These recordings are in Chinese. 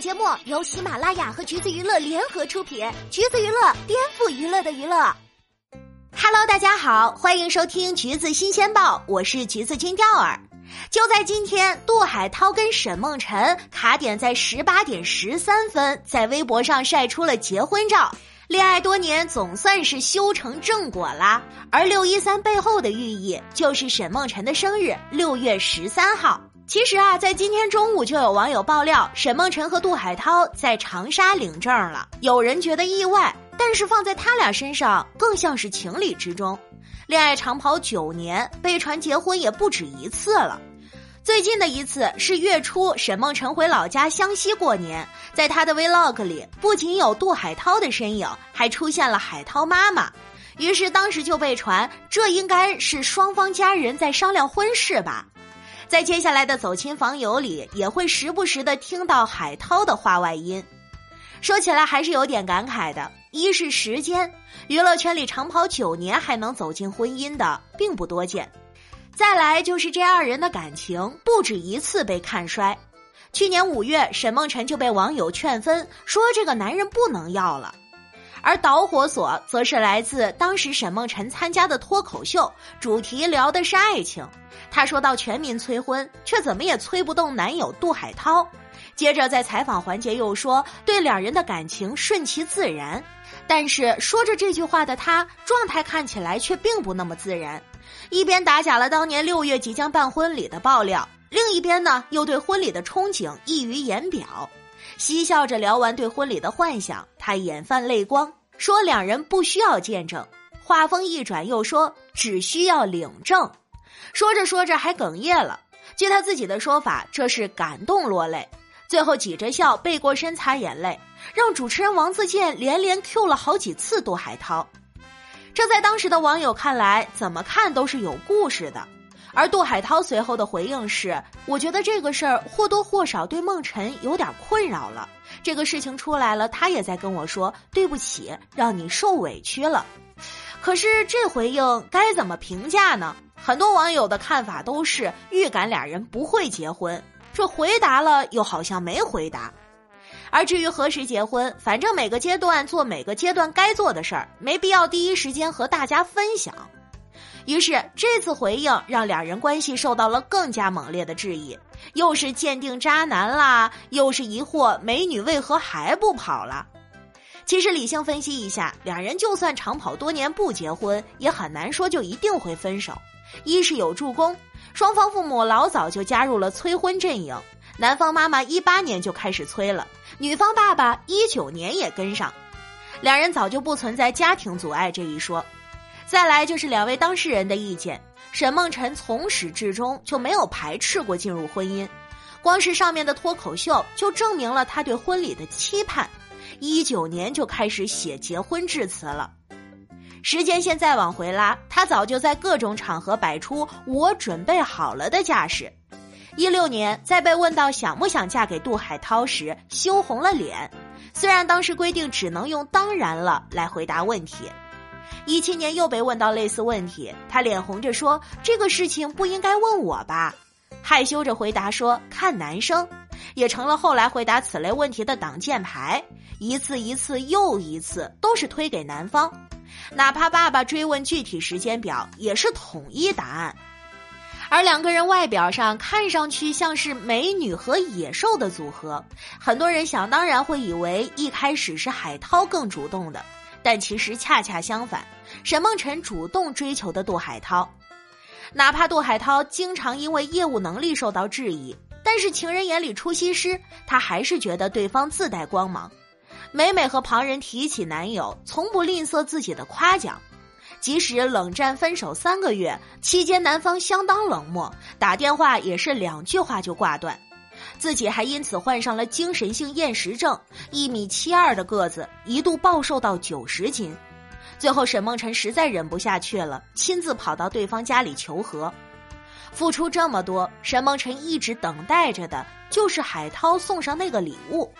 节目由喜马拉雅和橘子娱乐联合出品，橘子娱乐颠覆娱乐的娱乐。Hello，大家好，欢迎收听橘子新鲜报，我是橘子君钓儿。就在今天，杜海涛跟沈梦辰卡点在十八点十三分，在微博上晒出了结婚照，恋爱多年总算是修成正果啦。而六一三背后的寓意，就是沈梦辰的生日六月十三号。其实啊，在今天中午就有网友爆料，沈梦辰和杜海涛在长沙领证了。有人觉得意外，但是放在他俩身上更像是情理之中。恋爱长跑九年，被传结婚也不止一次了。最近的一次是月初，沈梦辰回老家湘西过年，在他的 vlog 里不仅有杜海涛的身影，还出现了海涛妈妈。于是当时就被传，这应该是双方家人在商量婚事吧。在接下来的走亲访友里，也会时不时的听到海涛的话外音。说起来还是有点感慨的：一是时间，娱乐圈里长跑九年还能走进婚姻的并不多见；再来就是这二人的感情不止一次被看衰。去年五月，沈梦辰就被网友劝分，说这个男人不能要了。而导火索则是来自当时沈梦辰参加的脱口秀，主题聊的是爱情。他说到全民催婚，却怎么也催不动男友杜海涛。接着在采访环节又说对两人的感情顺其自然，但是说着这句话的他状态看起来却并不那么自然，一边打假了当年六月即将办婚礼的爆料，另一边呢又对婚礼的憧憬溢于言表。嬉笑着聊完对婚礼的幻想，他眼泛泪光，说两人不需要见证。话锋一转，又说只需要领证。说着说着还哽咽了，据他自己的说法，这是感动落泪，最后挤着笑背过身擦眼泪，让主持人王自健连连 Q 了好几次杜海涛。这在当时的网友看来，怎么看都是有故事的。而杜海涛随后的回应是：“我觉得这个事儿或多或少对梦辰有点困扰了。这个事情出来了，他也在跟我说对不起，让你受委屈了。可是这回应该怎么评价呢？”很多网友的看法都是预感俩人不会结婚，这回答了又好像没回答。而至于何时结婚，反正每个阶段做每个阶段该做的事儿，没必要第一时间和大家分享。于是这次回应让两人关系受到了更加猛烈的质疑，又是鉴定渣男啦，又是疑惑美女为何还不跑了。其实理性分析一下，两人就算长跑多年不结婚，也很难说就一定会分手。一是有助攻，双方父母老早就加入了催婚阵营，男方妈妈一八年就开始催了，女方爸爸一九年也跟上，两人早就不存在家庭阻碍这一说。再来就是两位当事人的意见，沈梦辰从始至终就没有排斥过进入婚姻，光是上面的脱口秀就证明了他对婚礼的期盼，一九年就开始写结婚致辞了。时间线再往回拉，他早就在各种场合摆出“我准备好了”的架势。一六年，在被问到想不想嫁给杜海涛时，羞红了脸。虽然当时规定只能用“当然了”来回答问题。一七年又被问到类似问题，他脸红着说：“这个事情不应该问我吧？”害羞着回答说：“看男生。”也成了后来回答此类问题的挡箭牌。一次一次又一次，都是推给男方。哪怕爸爸追问具体时间表，也是统一答案。而两个人外表上看上去像是美女和野兽的组合，很多人想当然会以为一开始是海涛更主动的，但其实恰恰相反，沈梦辰主动追求的杜海涛。哪怕杜海涛经常因为业务能力受到质疑，但是情人眼里出西施，他还是觉得对方自带光芒。每每和旁人提起男友，从不吝啬自己的夸奖。即使冷战分手三个月期间，男方相当冷漠，打电话也是两句话就挂断。自己还因此患上了精神性厌食症，一米七二的个子一度暴瘦到九十斤。最后，沈梦辰实在忍不下去了，亲自跑到对方家里求和。付出这么多，沈梦辰一直等待着的就是海涛送上那个礼物。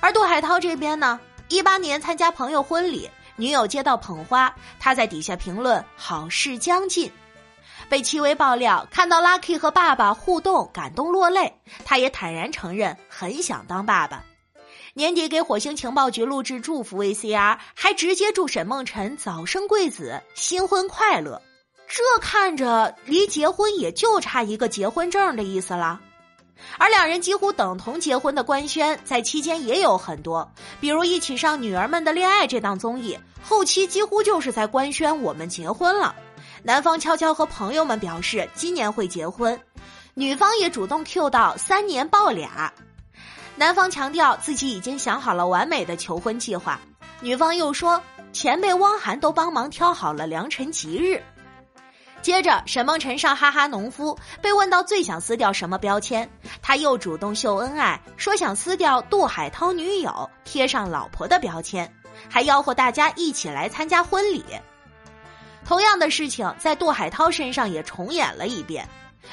而杜海涛这边呢，一八年参加朋友婚礼，女友接到捧花，他在底下评论好事将近。被戚薇爆料看到 Lucky 和爸爸互动感动落泪，他也坦然承认很想当爸爸。年底给火星情报局录制祝福 VCR，还直接祝沈梦辰早生贵子，新婚快乐。这看着离结婚也就差一个结婚证的意思了。而两人几乎等同结婚的官宣，在期间也有很多，比如一起上《女儿们的恋爱》这档综艺，后期几乎就是在官宣我们结婚了。男方悄悄和朋友们表示今年会结婚，女方也主动 Q 到三年抱俩。男方强调自己已经想好了完美的求婚计划，女方又说前辈汪涵都帮忙挑好了良辰吉日。接着，沈梦辰上哈哈农夫，被问到最想撕掉什么标签，他又主动秀恩爱，说想撕掉杜海涛女友，贴上老婆的标签，还吆喝大家一起来参加婚礼。同样的事情在杜海涛身上也重演了一遍，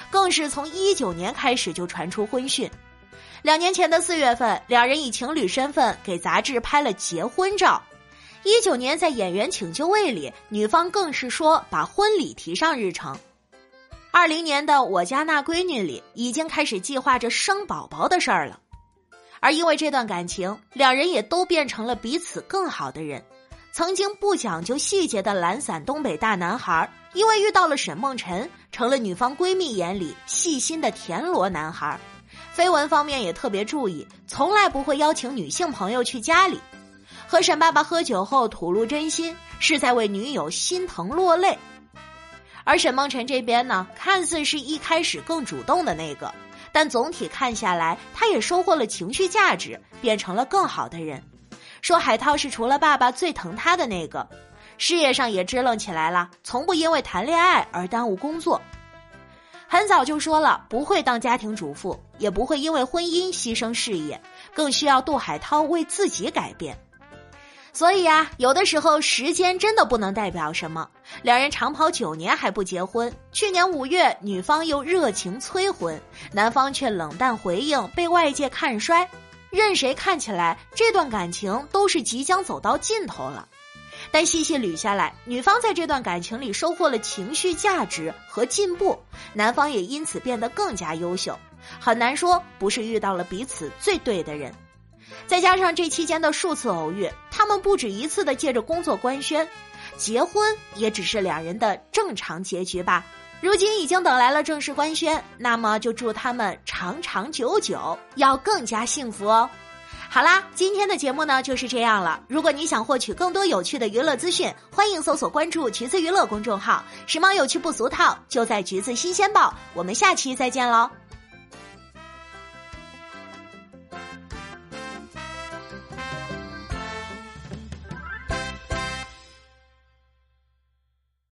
更是从一九年开始就传出婚讯。两年前的四月份，两人以情侣身份给杂志拍了结婚照。一九年在《演员请就位》里，女方更是说把婚礼提上日程。二零年的《我家那闺女》里，已经开始计划着生宝宝的事儿了。而因为这段感情，两人也都变成了彼此更好的人。曾经不讲究细节的懒散东北大男孩，因为遇到了沈梦辰，成了女方闺蜜眼里细心的田螺男孩。绯闻方面也特别注意，从来不会邀请女性朋友去家里。和沈爸爸喝酒后吐露真心，是在为女友心疼落泪。而沈梦辰这边呢，看似是一开始更主动的那个，但总体看下来，他也收获了情绪价值，变成了更好的人。说海涛是除了爸爸最疼他的那个，事业上也支棱起来了，从不因为谈恋爱而耽误工作。很早就说了不会当家庭主妇，也不会因为婚姻牺牲事业，更需要杜海涛为自己改变。所以啊，有的时候时间真的不能代表什么。两人长跑九年还不结婚，去年五月女方又热情催婚，男方却冷淡回应，被外界看衰。任谁看起来这段感情都是即将走到尽头了，但细细捋下来，女方在这段感情里收获了情绪价值和进步，男方也因此变得更加优秀。很难说不是遇到了彼此最对的人。再加上这期间的数次偶遇，他们不止一次的借着工作官宣，结婚也只是两人的正常结局吧。如今已经等来了正式官宣，那么就祝他们长长久久，要更加幸福哦。好啦，今天的节目呢就是这样了。如果你想获取更多有趣的娱乐资讯，欢迎搜索关注“橘子娱乐”公众号，时髦有趣不俗套，就在“橘子新鲜报”。我们下期再见喽。